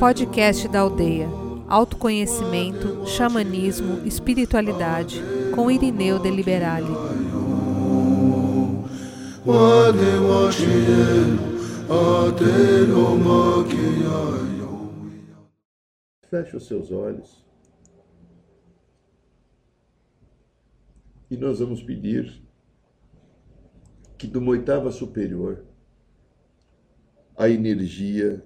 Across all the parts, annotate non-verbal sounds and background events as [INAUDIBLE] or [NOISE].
Podcast da Aldeia. Autoconhecimento, xamanismo, espiritualidade, com Irineu de Liberale. Feche os seus olhos. E nós vamos pedir que de uma oitava superior a energia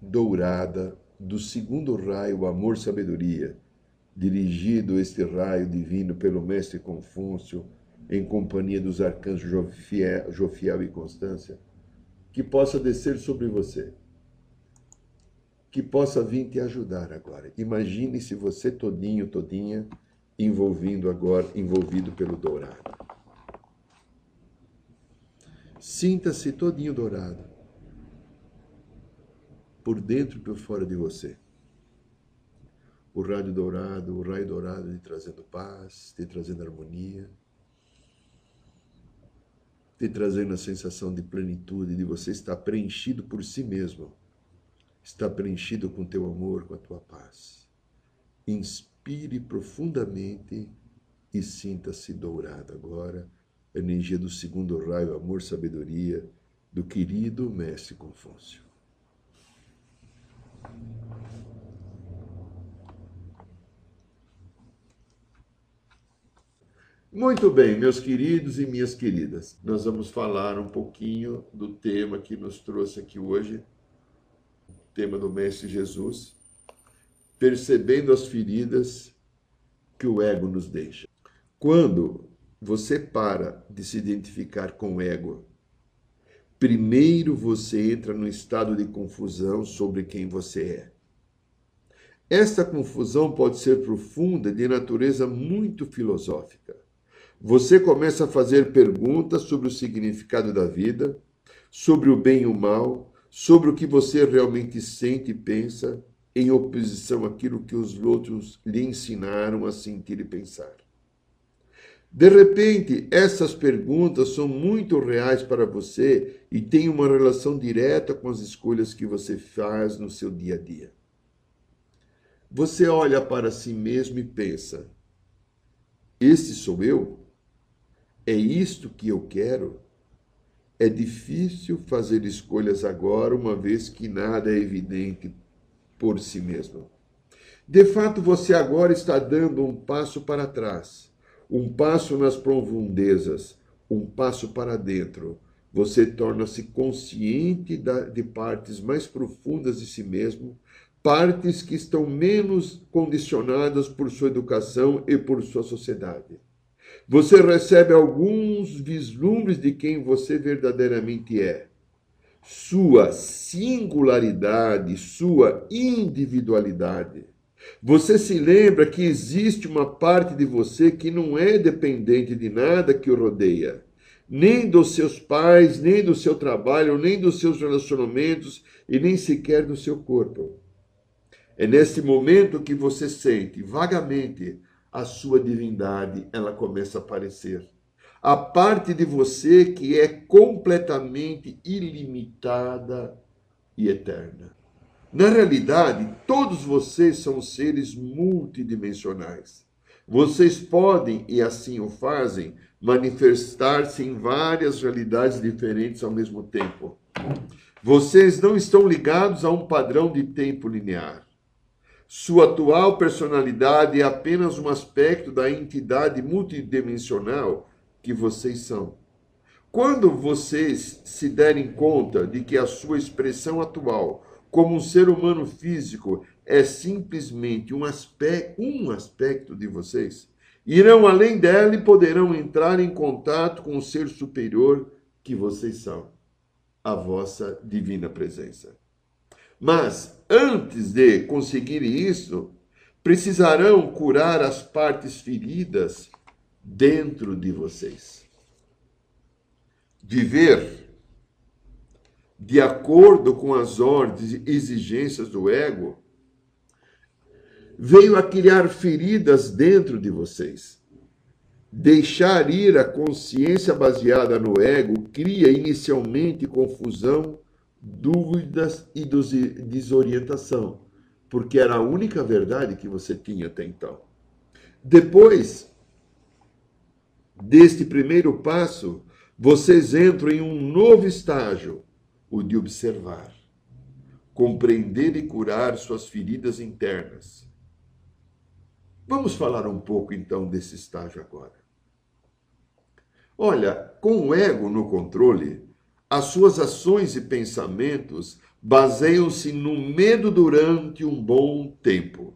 dourada do segundo raio, amor sabedoria, dirigido este raio divino pelo mestre Confúcio, em companhia dos arcanjos Jofiel, Jofiel e Constância, que possa descer sobre você, que possa vir te ajudar agora. Imagine se você todinho, todinha, envolvido agora, envolvido pelo dourado. Sinta-se todinho dourado por dentro e por fora de você. O raio dourado, o raio dourado te trazendo paz, te trazendo harmonia, te trazendo a sensação de plenitude, de você estar preenchido por si mesmo, estar preenchido com teu amor, com a tua paz. Inspire profundamente e sinta-se dourado agora, energia do segundo raio, amor, sabedoria, do querido Mestre Confúcio. Muito bem, meus queridos e minhas queridas, nós vamos falar um pouquinho do tema que nos trouxe aqui hoje, o tema do Mestre Jesus, percebendo as feridas que o ego nos deixa. Quando você para de se identificar com o ego, primeiro você entra num estado de confusão sobre quem você é. Esta confusão pode ser profunda, de natureza muito filosófica. Você começa a fazer perguntas sobre o significado da vida, sobre o bem e o mal, sobre o que você realmente sente e pensa, em oposição àquilo que os outros lhe ensinaram a sentir e pensar. De repente, essas perguntas são muito reais para você e têm uma relação direta com as escolhas que você faz no seu dia a dia. Você olha para si mesmo e pensa: Este sou eu? É isto que eu quero? É difícil fazer escolhas agora, uma vez que nada é evidente por si mesmo. De fato, você agora está dando um passo para trás um passo nas profundezas, um passo para dentro. Você torna-se consciente de partes mais profundas de si mesmo, partes que estão menos condicionadas por sua educação e por sua sociedade. Você recebe alguns vislumbres de quem você verdadeiramente é. Sua singularidade, sua individualidade. Você se lembra que existe uma parte de você que não é dependente de nada que o rodeia, nem dos seus pais, nem do seu trabalho, nem dos seus relacionamentos e nem sequer do seu corpo. É nesse momento que você sente vagamente a sua divindade, ela começa a aparecer. A parte de você que é completamente ilimitada e eterna. Na realidade, todos vocês são seres multidimensionais. Vocês podem, e assim o fazem, manifestar-se em várias realidades diferentes ao mesmo tempo. Vocês não estão ligados a um padrão de tempo linear. Sua atual personalidade é apenas um aspecto da entidade multidimensional que vocês são. Quando vocês se derem conta de que a sua expressão atual como um ser humano físico é simplesmente um aspecto, um aspecto de vocês, irão além dela e poderão entrar em contato com o ser superior que vocês são, a vossa divina presença. Mas antes de conseguirem isso, precisarão curar as partes feridas dentro de vocês. Viver de acordo com as ordens e exigências do ego, veio a criar feridas dentro de vocês. Deixar ir a consciência baseada no ego cria inicialmente confusão, dúvidas e desorientação, porque era a única verdade que você tinha até então. Depois deste primeiro passo, vocês entram em um novo estágio, o de observar, compreender e curar suas feridas internas. Vamos falar um pouco então desse estágio agora. Olha, com o ego no controle, as suas ações e pensamentos baseiam-se no medo durante um bom tempo.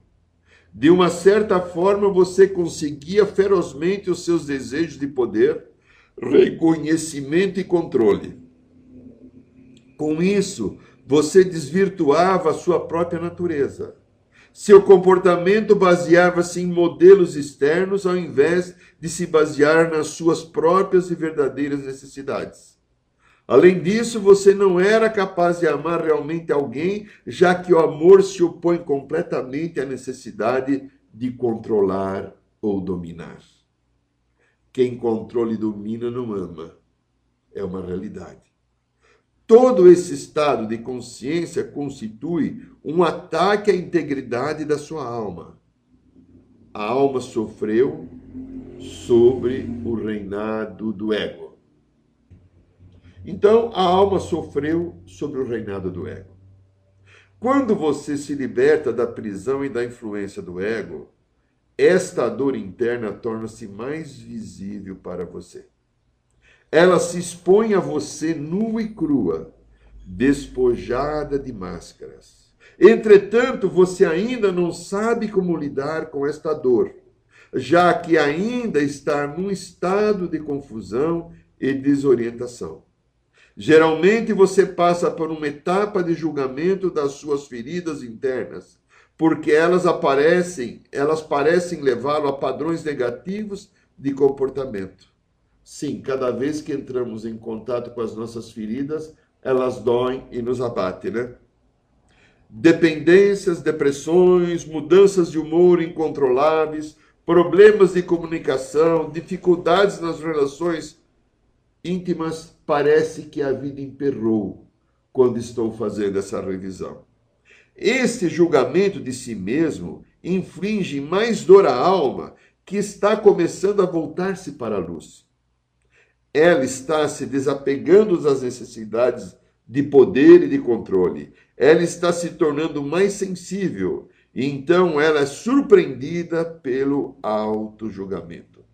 De uma certa forma, você conseguia ferozmente os seus desejos de poder, reconhecimento e controle. Com isso, você desvirtuava a sua própria natureza. Seu comportamento baseava-se em modelos externos ao invés de se basear nas suas próprias e verdadeiras necessidades. Além disso, você não era capaz de amar realmente alguém, já que o amor se opõe completamente à necessidade de controlar ou dominar. Quem controla e domina não ama. É uma realidade. Todo esse estado de consciência constitui um ataque à integridade da sua alma. A alma sofreu sobre o reinado do ego. Então, a alma sofreu sobre o reinado do ego. Quando você se liberta da prisão e da influência do ego, esta dor interna torna-se mais visível para você. Ela se expõe a você nua e crua, despojada de máscaras. Entretanto, você ainda não sabe como lidar com esta dor, já que ainda está num estado de confusão e desorientação. Geralmente você passa por uma etapa de julgamento das suas feridas internas, porque elas aparecem, elas parecem levá-lo a padrões negativos de comportamento. Sim, cada vez que entramos em contato com as nossas feridas, elas doem e nos abatem, né? Dependências, depressões, mudanças de humor incontroláveis, problemas de comunicação, dificuldades nas relações íntimas, parece que a vida emperrou quando estou fazendo essa revisão. Este julgamento de si mesmo inflige mais dor à alma que está começando a voltar-se para a luz. Ela está se desapegando das necessidades de poder e de controle. Ela está se tornando mais sensível e então ela é surpreendida pelo auto-julgamento.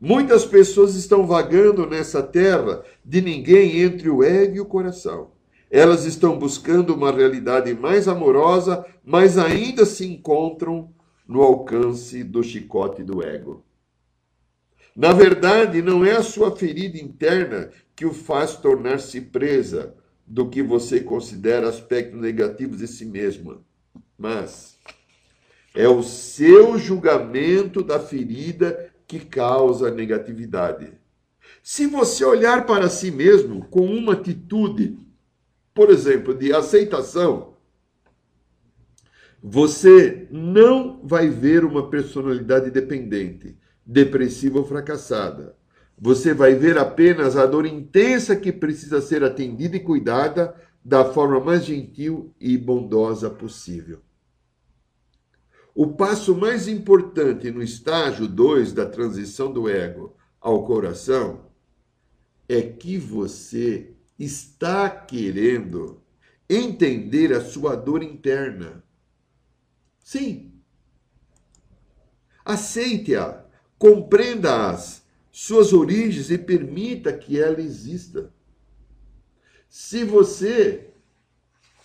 Muitas pessoas estão vagando nessa terra de ninguém entre o ego e o coração. Elas estão buscando uma realidade mais amorosa, mas ainda se encontram no alcance do chicote do ego. Na verdade, não é a sua ferida interna que o faz tornar-se presa do que você considera aspectos negativos de si mesma, mas é o seu julgamento da ferida que causa negatividade. Se você olhar para si mesmo com uma atitude, por exemplo, de aceitação, você não vai ver uma personalidade dependente, depressiva ou fracassada. Você vai ver apenas a dor intensa que precisa ser atendida e cuidada da forma mais gentil e bondosa possível. O passo mais importante no estágio 2 da transição do ego ao coração é que você está querendo entender a sua dor interna. Sim. Aceite-a, compreenda as suas origens e permita que ela exista. Se você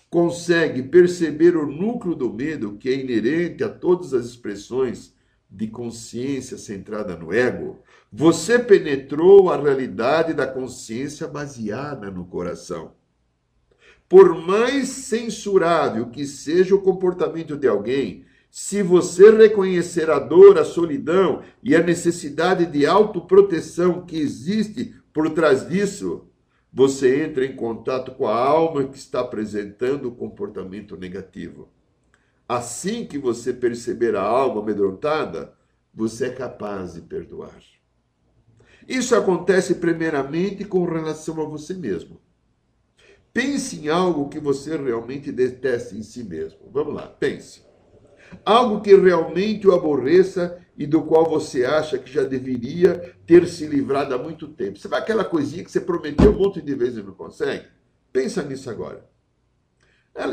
consegue perceber o núcleo do medo que é inerente a todas as expressões de consciência centrada no ego, você penetrou a realidade da consciência baseada no coração. Por mais censurável que seja o comportamento de alguém, se você reconhecer a dor, a solidão e a necessidade de autoproteção que existe por trás disso, você entra em contato com a alma que está apresentando o comportamento negativo. Assim que você perceber a alma amedrontada, você é capaz de perdoar. Isso acontece primeiramente com relação a você mesmo. Pense em algo que você realmente detesta em si mesmo. Vamos lá, pense. Algo que realmente o aborreça e do qual você acha que já deveria ter se livrado há muito tempo. Sabe aquela coisinha que você prometeu um monte de vezes e não consegue? Pensa nisso agora.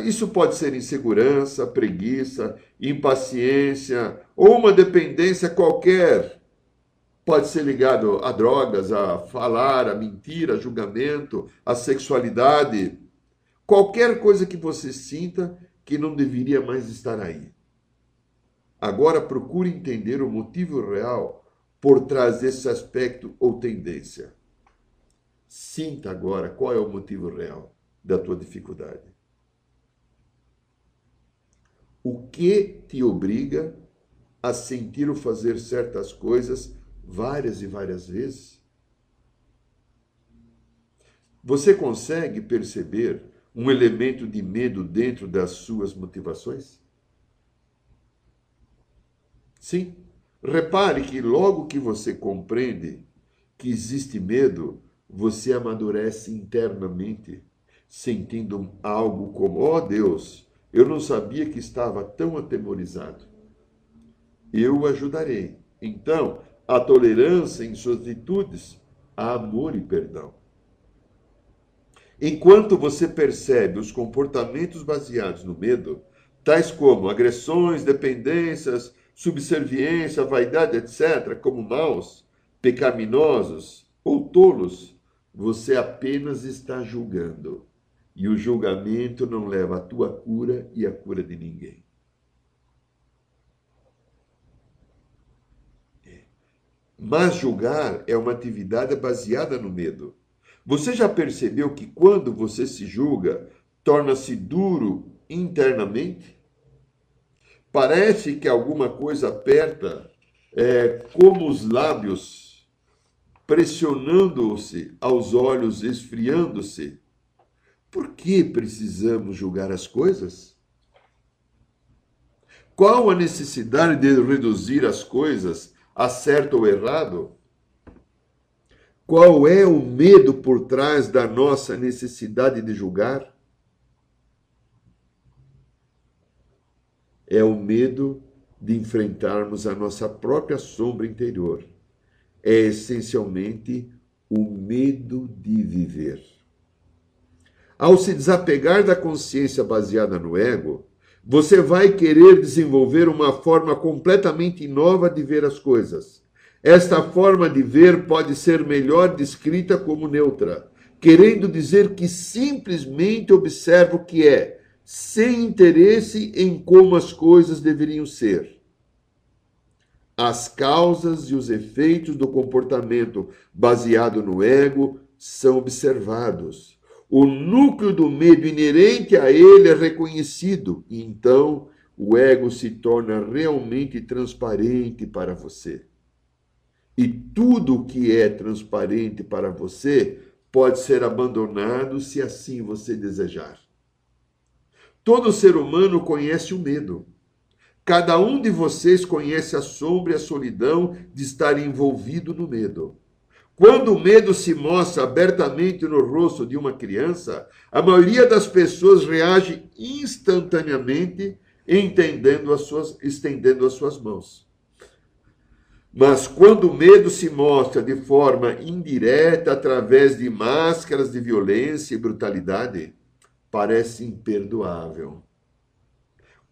Isso pode ser insegurança, preguiça, impaciência ou uma dependência qualquer. Pode ser ligado a drogas, a falar, a mentira, a julgamento, a sexualidade. Qualquer coisa que você sinta que não deveria mais estar aí. Agora procure entender o motivo real por trás desse aspecto ou tendência. Sinta agora qual é o motivo real da tua dificuldade. O que te obriga a sentir ou fazer certas coisas várias e várias vezes? Você consegue perceber um elemento de medo dentro das suas motivações? Sim. Repare que logo que você compreende que existe medo, você amadurece internamente, sentindo algo como: ó oh Deus, eu não sabia que estava tão atemorizado. Eu o ajudarei. Então, a tolerância em suas atitudes, amor e perdão. Enquanto você percebe os comportamentos baseados no medo, tais como agressões, dependências, subserviência, vaidade, etc., como maus, pecaminosos ou tolos, você apenas está julgando e o julgamento não leva à tua cura e à cura de ninguém. É. Mas julgar é uma atividade baseada no medo. Você já percebeu que quando você se julga, torna-se duro internamente? Parece que alguma coisa aperta, é, como os lábios, pressionando-se aos olhos, esfriando-se por que precisamos julgar as coisas? Qual a necessidade de reduzir as coisas a certo ou errado? Qual é o medo por trás da nossa necessidade de julgar? É o medo de enfrentarmos a nossa própria sombra interior. É essencialmente o medo de viver. Ao se desapegar da consciência baseada no ego, você vai querer desenvolver uma forma completamente nova de ver as coisas. Esta forma de ver pode ser melhor descrita como neutra, querendo dizer que simplesmente observa o que é, sem interesse em como as coisas deveriam ser. As causas e os efeitos do comportamento baseado no ego são observados o núcleo do medo inerente a ele é reconhecido, então o ego se torna realmente transparente para você. E tudo o que é transparente para você pode ser abandonado se assim você desejar. Todo ser humano conhece o medo. Cada um de vocês conhece a sombra e a solidão de estar envolvido no medo. Quando o medo se mostra abertamente no rosto de uma criança, a maioria das pessoas reage instantaneamente, entendendo as suas, estendendo as suas mãos. Mas quando o medo se mostra de forma indireta, através de máscaras de violência e brutalidade, parece imperdoável.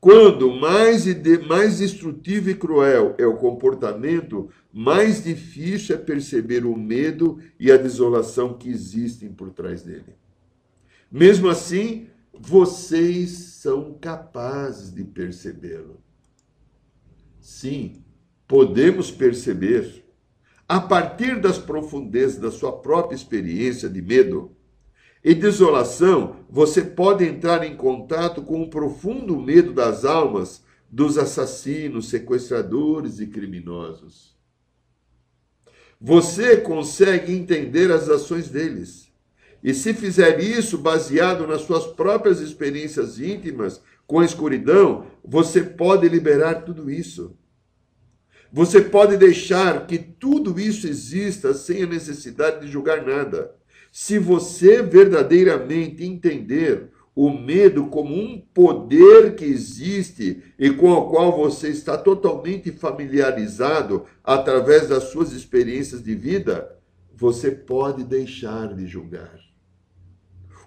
Quando mais, mais destrutivo e cruel é o comportamento, mais difícil é perceber o medo e a desolação que existem por trás dele. Mesmo assim, vocês são capazes de percebê-lo. Sim, podemos perceber, a partir das profundezas da sua própria experiência de medo, e desolação, você pode entrar em contato com o profundo medo das almas dos assassinos, sequestradores e criminosos. Você consegue entender as ações deles. E se fizer isso baseado nas suas próprias experiências íntimas com a escuridão, você pode liberar tudo isso. Você pode deixar que tudo isso exista sem a necessidade de julgar nada. Se você verdadeiramente entender o medo como um poder que existe e com o qual você está totalmente familiarizado através das suas experiências de vida, você pode deixar de julgar.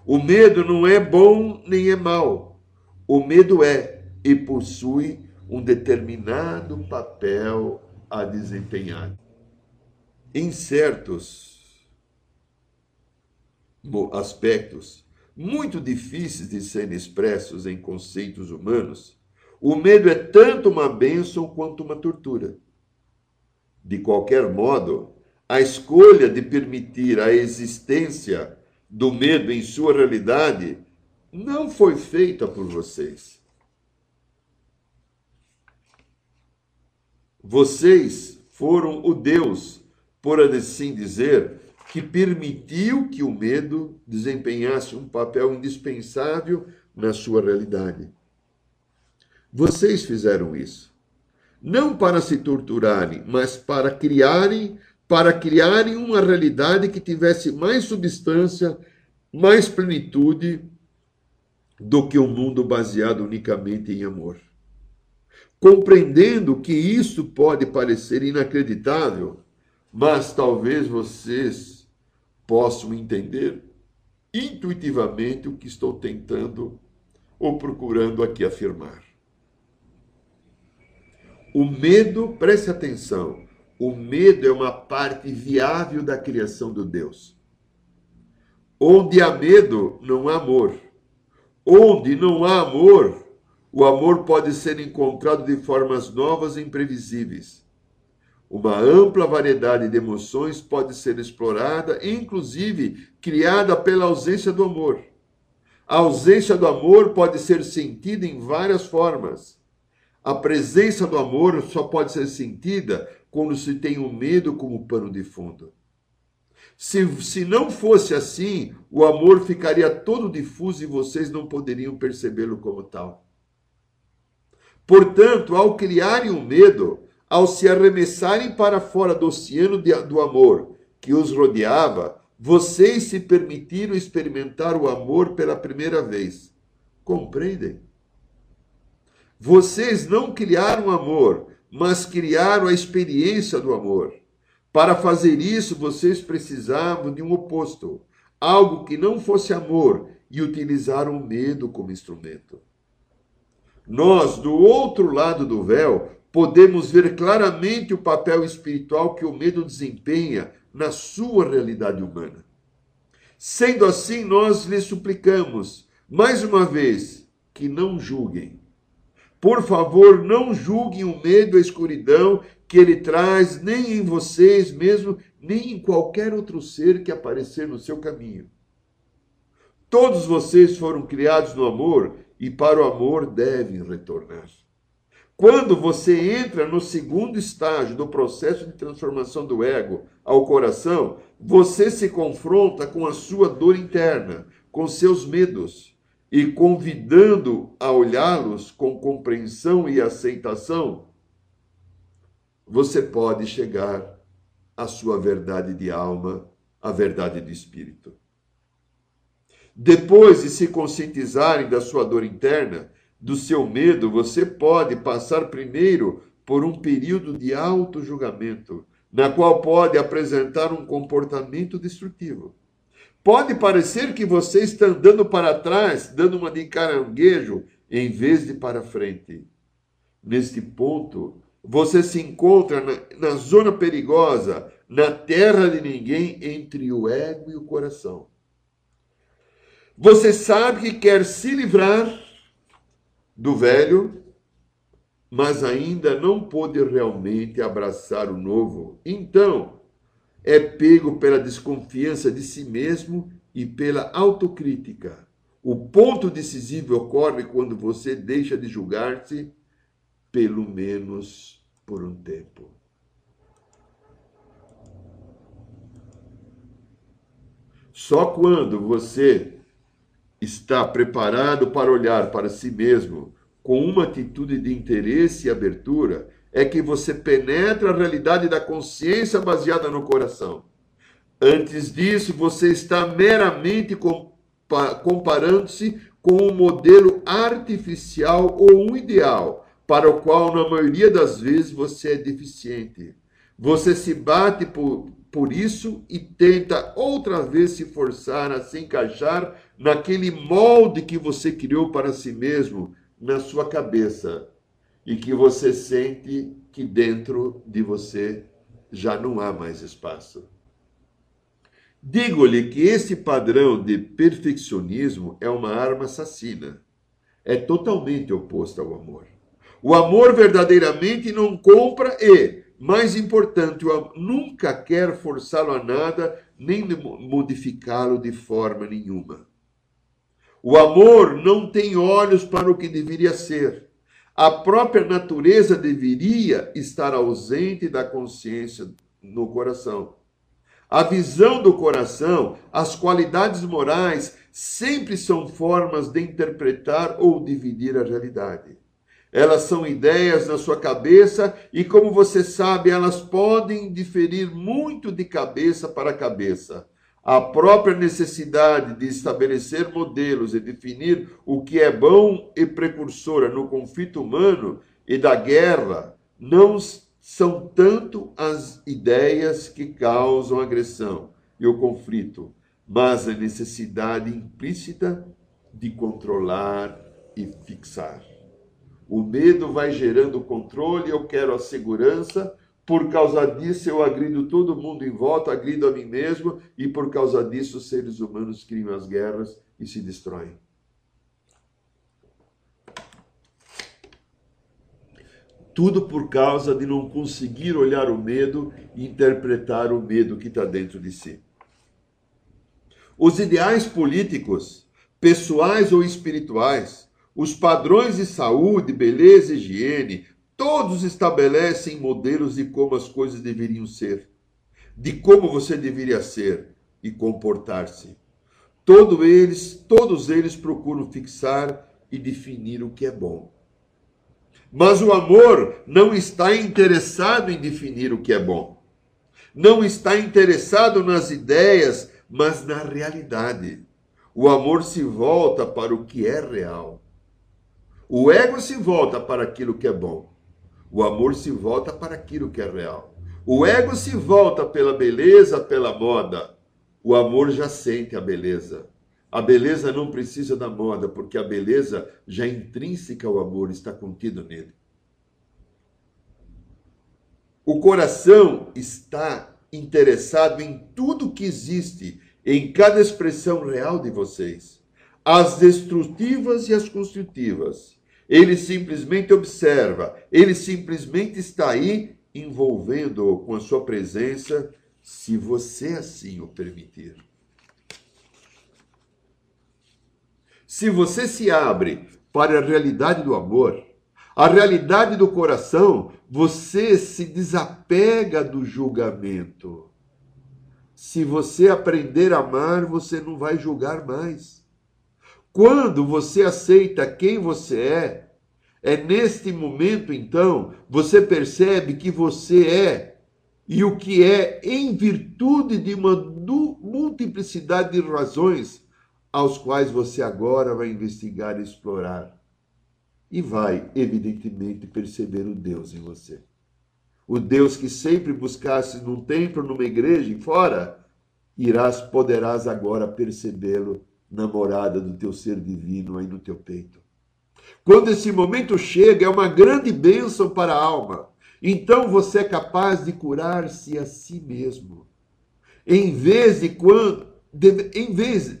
O medo não é bom nem é mal. O medo é e possui um determinado papel a desempenhar. Em certos aspectos muito difíceis de serem expressos em conceitos humanos, o medo é tanto uma bênção quanto uma tortura. De qualquer modo, a escolha de permitir a existência do medo em sua realidade não foi feita por vocês. Vocês foram o Deus, por assim dizer, que permitiu que o medo desempenhasse um papel indispensável na sua realidade. Vocês fizeram isso. Não para se torturarem, mas para criarem, para criarem uma realidade que tivesse mais substância, mais plenitude do que um mundo baseado unicamente em amor compreendendo que isso pode parecer inacreditável, mas talvez vocês possam entender intuitivamente o que estou tentando ou procurando aqui afirmar. O medo, preste atenção, o medo é uma parte viável da criação do Deus. Onde há medo, não há amor. Onde não há amor, o amor pode ser encontrado de formas novas e imprevisíveis. Uma ampla variedade de emoções pode ser explorada, inclusive criada pela ausência do amor. A ausência do amor pode ser sentida em várias formas. A presença do amor só pode ser sentida quando se tem o medo como pano de fundo. Se, se não fosse assim, o amor ficaria todo difuso e vocês não poderiam percebê-lo como tal. Portanto, ao criarem o medo, ao se arremessarem para fora do oceano de, do amor que os rodeava, vocês se permitiram experimentar o amor pela primeira vez. Compreendem? Vocês não criaram amor, mas criaram a experiência do amor. Para fazer isso, vocês precisavam de um oposto, algo que não fosse amor, e utilizaram o medo como instrumento. Nós, do outro lado do véu, podemos ver claramente o papel espiritual que o medo desempenha na sua realidade humana. Sendo assim, nós lhe suplicamos, mais uma vez, que não julguem. Por favor, não julguem o medo a escuridão que ele traz, nem em vocês mesmo, nem em qualquer outro ser que aparecer no seu caminho. Todos vocês foram criados no amor e para o amor devem retornar. Quando você entra no segundo estágio do processo de transformação do ego ao coração, você se confronta com a sua dor interna, com seus medos, e convidando a olhá-los com compreensão e aceitação, você pode chegar à sua verdade de alma, à verdade de espírito. Depois de se conscientizarem da sua dor interna, do seu medo, você pode passar primeiro por um período de auto-julgamento, na qual pode apresentar um comportamento destrutivo. Pode parecer que você está andando para trás, dando uma de caranguejo, em vez de para frente. Neste ponto, você se encontra na, na zona perigosa, na terra de ninguém, entre o ego e o coração. Você sabe que quer se livrar do velho, mas ainda não pôde realmente abraçar o novo. Então, é pego pela desconfiança de si mesmo e pela autocrítica. O ponto decisivo ocorre quando você deixa de julgar-se, pelo menos por um tempo. Só quando você está preparado para olhar para si mesmo com uma atitude de interesse e abertura, é que você penetra a realidade da consciência baseada no coração. Antes disso, você está meramente comparando-se com um modelo artificial ou um ideal, para o qual, na maioria das vezes, você é deficiente. Você se bate por, por isso e tenta outra vez se forçar a se encaixar naquele molde que você criou para si mesmo, na sua cabeça, e que você sente que dentro de você já não há mais espaço. Digo-lhe que esse padrão de perfeccionismo é uma arma assassina. É totalmente oposto ao amor. O amor verdadeiramente não compra e, mais importante, nunca quer forçá-lo a nada nem modificá-lo de forma nenhuma. O amor não tem olhos para o que deveria ser. A própria natureza deveria estar ausente da consciência no coração. A visão do coração, as qualidades morais, sempre são formas de interpretar ou dividir a realidade. Elas são ideias na sua cabeça e, como você sabe, elas podem diferir muito de cabeça para cabeça. A própria necessidade de estabelecer modelos e definir o que é bom e precursora no conflito humano e da guerra não são tanto as ideias que causam agressão e o conflito, mas a necessidade implícita de controlar e fixar. O medo vai gerando controle, eu quero a segurança, por causa disso eu agrido todo mundo em volta, agrido a mim mesmo, e por causa disso os seres humanos criam as guerras e se destroem. Tudo por causa de não conseguir olhar o medo e interpretar o medo que está dentro de si. Os ideais políticos, pessoais ou espirituais, os padrões de saúde, beleza higiene, todos estabelecem modelos de como as coisas deveriam ser, de como você deveria ser e comportar-se. Todos eles, todos eles procuram fixar e definir o que é bom. Mas o amor não está interessado em definir o que é bom. Não está interessado nas ideias, mas na realidade. O amor se volta para o que é real. O ego se volta para aquilo que é bom. O amor se volta para aquilo que é real. O ego se volta pela beleza, pela moda. O amor já sente a beleza. A beleza não precisa da moda, porque a beleza já é intrínseca ao amor, está contido nele. O coração está interessado em tudo que existe, em cada expressão real de vocês, as destrutivas e as construtivas. Ele simplesmente observa, ele simplesmente está aí envolvendo-o com a sua presença, se você assim o permitir. Se você se abre para a realidade do amor, a realidade do coração, você se desapega do julgamento. Se você aprender a amar, você não vai julgar mais. Quando você aceita quem você é, é neste momento então você percebe que você é e o que é em virtude de uma multiplicidade de razões aos quais você agora vai investigar e explorar. E vai, evidentemente, perceber o Deus em você. O Deus que sempre buscasse num templo, numa igreja e fora, irás, poderás agora percebê-lo na morada do teu ser divino aí no teu peito. Quando esse momento chega, é uma grande bênção para a alma. Então você é capaz de curar-se a si mesmo. Em vez de quando, em vez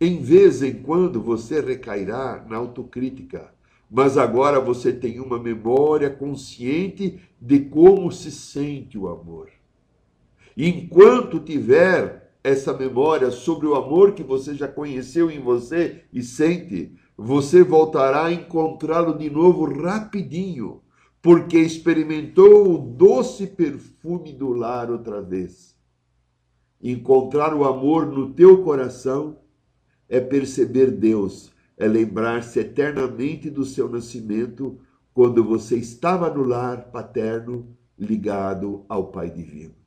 em vez em quando você recairá na autocrítica, mas agora você tem uma memória consciente de como se sente o amor. Enquanto tiver essa memória sobre o amor que você já conheceu em você e sente, você voltará a encontrá-lo de novo rapidinho, porque experimentou o doce perfume do lar outra vez. Encontrar o amor no teu coração é perceber Deus, é lembrar-se eternamente do seu nascimento quando você estava no lar paterno ligado ao Pai Divino.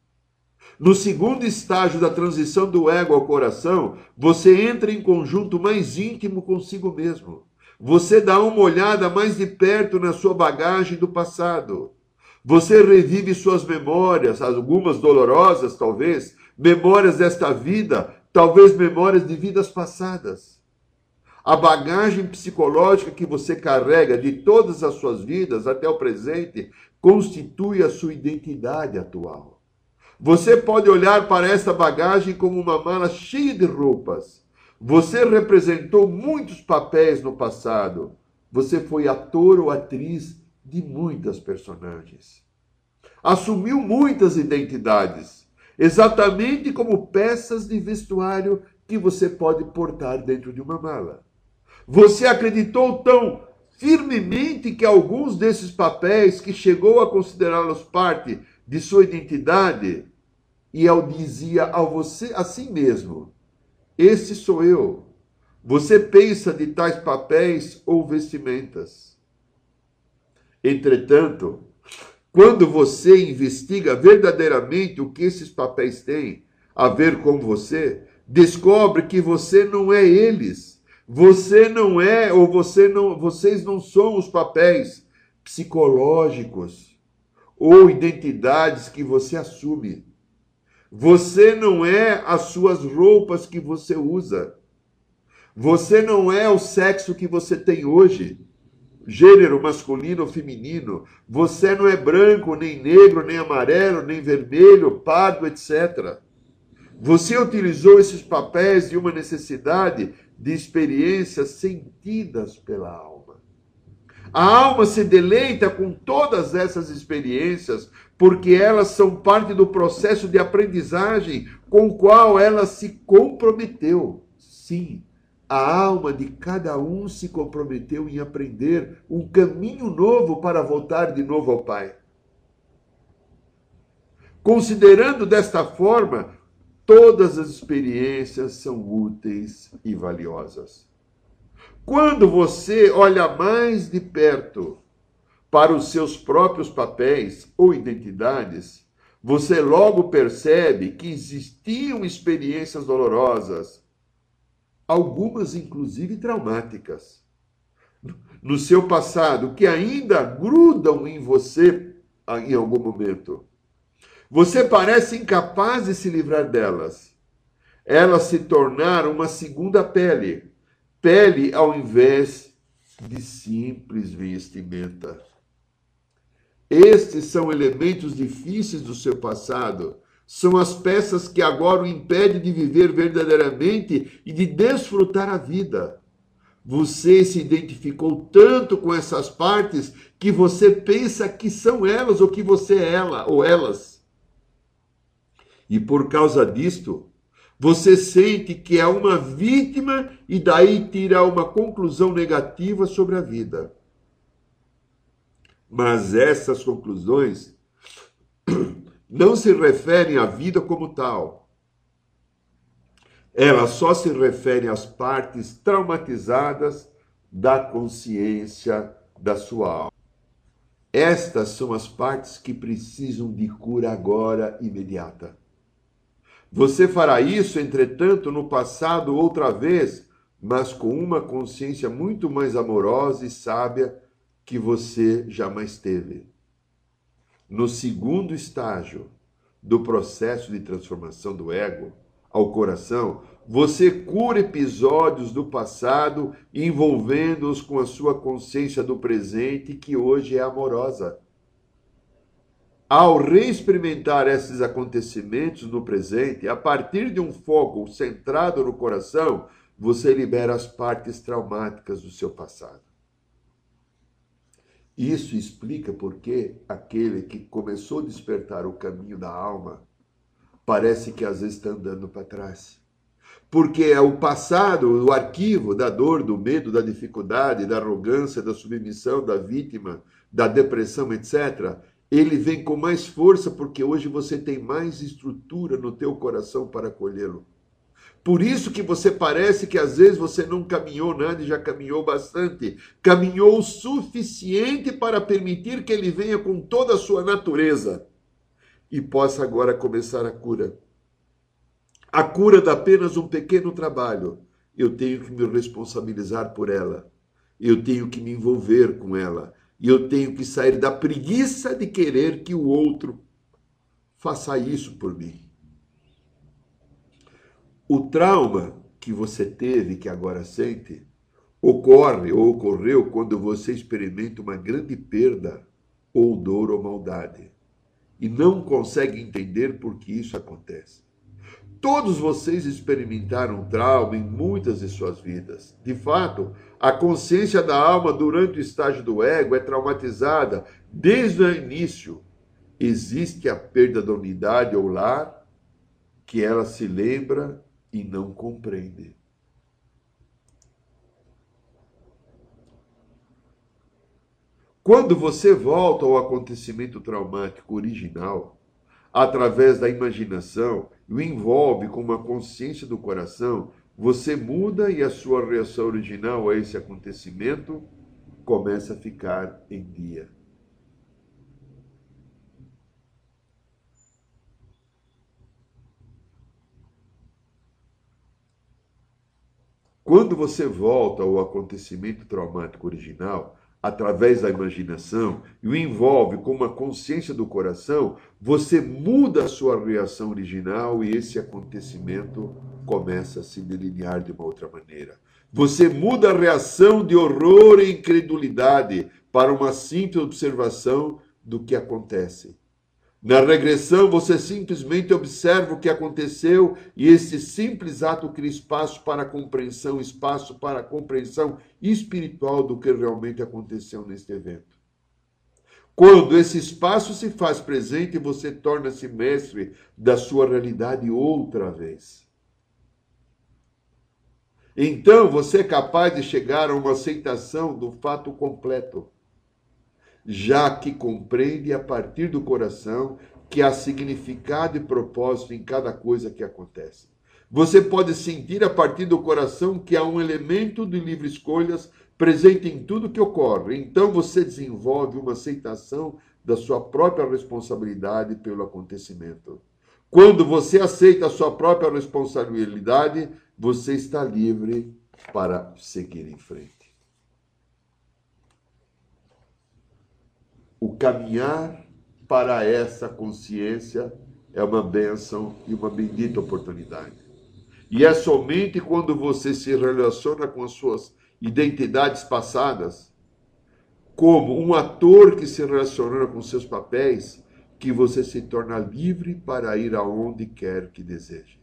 No segundo estágio da transição do ego ao coração, você entra em conjunto mais íntimo consigo mesmo. Você dá uma olhada mais de perto na sua bagagem do passado. Você revive suas memórias, algumas dolorosas talvez, memórias desta vida, talvez memórias de vidas passadas. A bagagem psicológica que você carrega de todas as suas vidas até o presente constitui a sua identidade atual. Você pode olhar para essa bagagem como uma mala cheia de roupas você representou muitos papéis no passado. Você foi ator ou atriz de muitas personagens. Assumiu muitas identidades, exatamente como peças de vestuário que você pode portar dentro de uma mala. Você acreditou tão firmemente que alguns desses papéis que chegou a considerá-los parte de sua identidade e ao dizia a você a si mesmo esse sou eu. Você pensa de tais papéis ou vestimentas. Entretanto, quando você investiga verdadeiramente o que esses papéis têm a ver com você, descobre que você não é eles. Você não é ou você não, vocês não são os papéis psicológicos ou identidades que você assume. Você não é as suas roupas que você usa. Você não é o sexo que você tem hoje, gênero masculino ou feminino. Você não é branco, nem negro, nem amarelo, nem vermelho, pardo, etc. Você utilizou esses papéis de uma necessidade de experiências sentidas pela alma. A alma se deleita com todas essas experiências, porque elas são parte do processo de aprendizagem com o qual ela se comprometeu. Sim, a alma de cada um se comprometeu em aprender um caminho novo para voltar de novo ao Pai. Considerando desta forma, todas as experiências são úteis e valiosas. Quando você olha mais de perto para os seus próprios papéis ou identidades, você logo percebe que existiam experiências dolorosas, algumas inclusive traumáticas, no seu passado, que ainda grudam em você em algum momento. Você parece incapaz de se livrar delas. Elas se tornaram uma segunda pele pele ao invés de simples vestimenta. Estes são elementos difíceis do seu passado. São as peças que agora o impedem de viver verdadeiramente e de desfrutar a vida. Você se identificou tanto com essas partes que você pensa que são elas ou que você é ela ou elas. E por causa disto, você sente que é uma vítima e daí tira uma conclusão negativa sobre a vida. Mas essas conclusões [CLEARS THROAT] não se referem à vida como tal. Elas só se referem às partes traumatizadas da consciência da sua alma. Estas são as partes que precisam de cura agora imediata. Você fará isso, entretanto, no passado outra vez, mas com uma consciência muito mais amorosa e sábia que você jamais teve. No segundo estágio do processo de transformação do ego ao coração, você cura episódios do passado envolvendo-os com a sua consciência do presente que hoje é amorosa. Ao reexperimentar esses acontecimentos no presente, a partir de um foco centrado no coração, você libera as partes traumáticas do seu passado. Isso explica por que aquele que começou a despertar o caminho da alma parece que às vezes está andando para trás. Porque é o passado, o arquivo da dor, do medo, da dificuldade, da arrogância, da submissão, da vítima, da depressão, etc ele vem com mais força porque hoje você tem mais estrutura no teu coração para acolhê-lo. Por isso que você parece que às vezes você não caminhou nada e já caminhou bastante. Caminhou o suficiente para permitir que ele venha com toda a sua natureza e possa agora começar a cura. A cura dá apenas um pequeno trabalho. Eu tenho que me responsabilizar por ela. Eu tenho que me envolver com ela. E eu tenho que sair da preguiça de querer que o outro faça isso por mim. O trauma que você teve, que agora sente, ocorre ou ocorreu quando você experimenta uma grande perda, ou dor ou maldade, e não consegue entender por que isso acontece. Todos vocês experimentaram trauma em muitas de suas vidas. De fato, a consciência da alma durante o estágio do ego é traumatizada desde o início. Existe a perda da unidade ou lar, que ela se lembra e não compreende. Quando você volta ao acontecimento traumático original, através da imaginação, e o envolve com uma consciência do coração, você muda e a sua reação original a esse acontecimento começa a ficar em dia. Quando você volta ao acontecimento traumático original, através da imaginação, e o envolve com uma consciência do coração, você muda a sua reação original e esse acontecimento começa a se delinear de uma outra maneira. Você muda a reação de horror e incredulidade para uma simples observação do que acontece. Na regressão, você simplesmente observa o que aconteceu e esse simples ato cria espaço para compreensão, espaço para compreensão espiritual do que realmente aconteceu neste evento. Quando esse espaço se faz presente, você torna-se mestre da sua realidade outra vez. Então você é capaz de chegar a uma aceitação do fato completo já que compreende a partir do coração que há significado e propósito em cada coisa que acontece. Você pode sentir a partir do coração que há um elemento de livre escolhas presente em tudo que ocorre. Então você desenvolve uma aceitação da sua própria responsabilidade pelo acontecimento. Quando você aceita a sua própria responsabilidade, você está livre para seguir em frente. O caminhar para essa consciência é uma bênção e uma bendita oportunidade. E é somente quando você se relaciona com as suas identidades passadas, como um ator que se relaciona com seus papéis, que você se torna livre para ir aonde quer que deseje.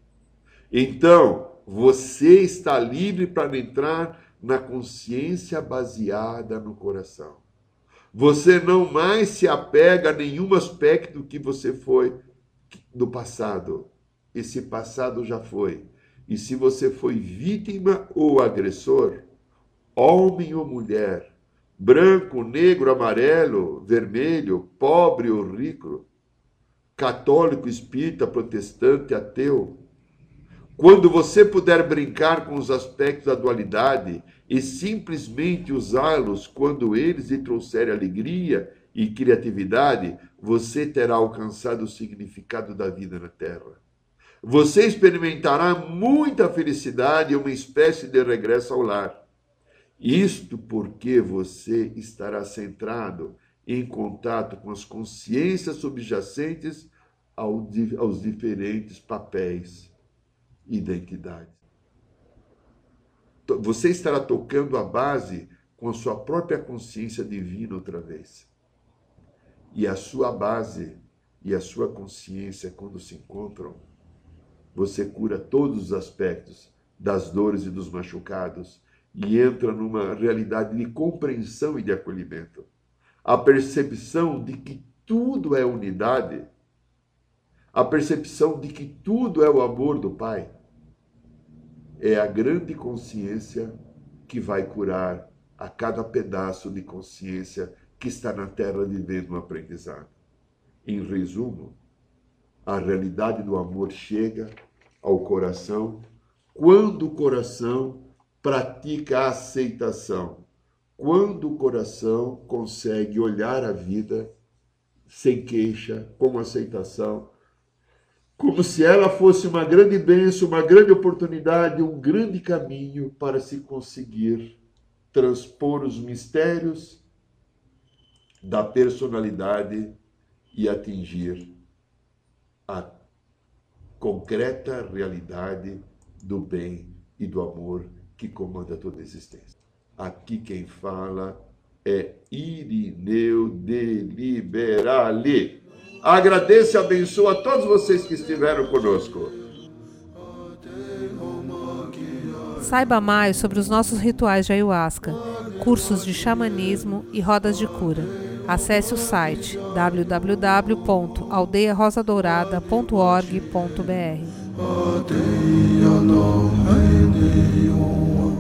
Então, você está livre para entrar na consciência baseada no coração. Você não mais se apega a nenhum aspecto que você foi do passado. Esse passado já foi. E se você foi vítima ou agressor, homem ou mulher, branco, negro, amarelo, vermelho, pobre ou rico, católico, espírita, protestante, ateu, quando você puder brincar com os aspectos da dualidade e simplesmente usá-los quando eles lhe trouxerem alegria e criatividade, você terá alcançado o significado da vida na Terra. Você experimentará muita felicidade e uma espécie de regresso ao lar. Isto porque você estará centrado em contato com as consciências subjacentes aos diferentes papéis e identidades você estará tocando a base com a sua própria consciência divina outra vez. E a sua base e a sua consciência, quando se encontram, você cura todos os aspectos das dores e dos machucados e entra numa realidade de compreensão e de acolhimento. A percepção de que tudo é unidade, a percepção de que tudo é o amor do Pai é a grande consciência que vai curar a cada pedaço de consciência que está na Terra vivendo um aprendizado. Em resumo, a realidade do amor chega ao coração quando o coração pratica a aceitação, quando o coração consegue olhar a vida sem queixa, com aceitação, como se ela fosse uma grande bênção, uma grande oportunidade, um grande caminho para se conseguir transpor os mistérios da personalidade e atingir a concreta realidade do bem e do amor que comanda toda a existência. Aqui quem fala é Irineu de Liberale. Agradeço e abençoo a todos vocês que estiveram conosco. Saiba mais sobre os nossos rituais de ayahuasca, cursos de xamanismo e rodas de cura. Acesse o site www.aldeiarosadourada.org.br.